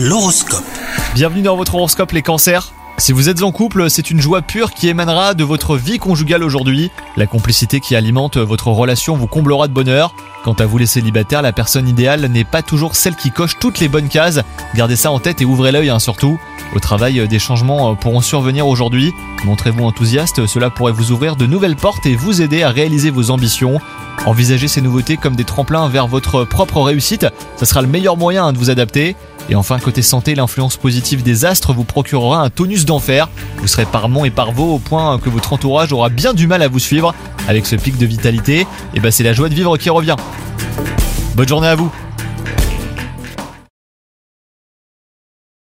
L'horoscope. Bienvenue dans votre horoscope les cancers. Si vous êtes en couple, c'est une joie pure qui émanera de votre vie conjugale aujourd'hui. La complicité qui alimente votre relation vous comblera de bonheur. Quant à vous les célibataires, la personne idéale n'est pas toujours celle qui coche toutes les bonnes cases. Gardez ça en tête et ouvrez l'œil hein, surtout. Au travail, des changements pourront survenir aujourd'hui. Montrez-vous enthousiaste, cela pourrait vous ouvrir de nouvelles portes et vous aider à réaliser vos ambitions. Envisagez ces nouveautés comme des tremplins vers votre propre réussite, ça sera le meilleur moyen hein, de vous adapter. Et enfin, côté santé, l'influence positive des astres vous procurera un tonus d'enfer. Vous serez par mon et par vos au point que votre entourage aura bien du mal à vous suivre. Avec ce pic de vitalité, et bah c'est la joie de vivre qui revient. Bonne journée à vous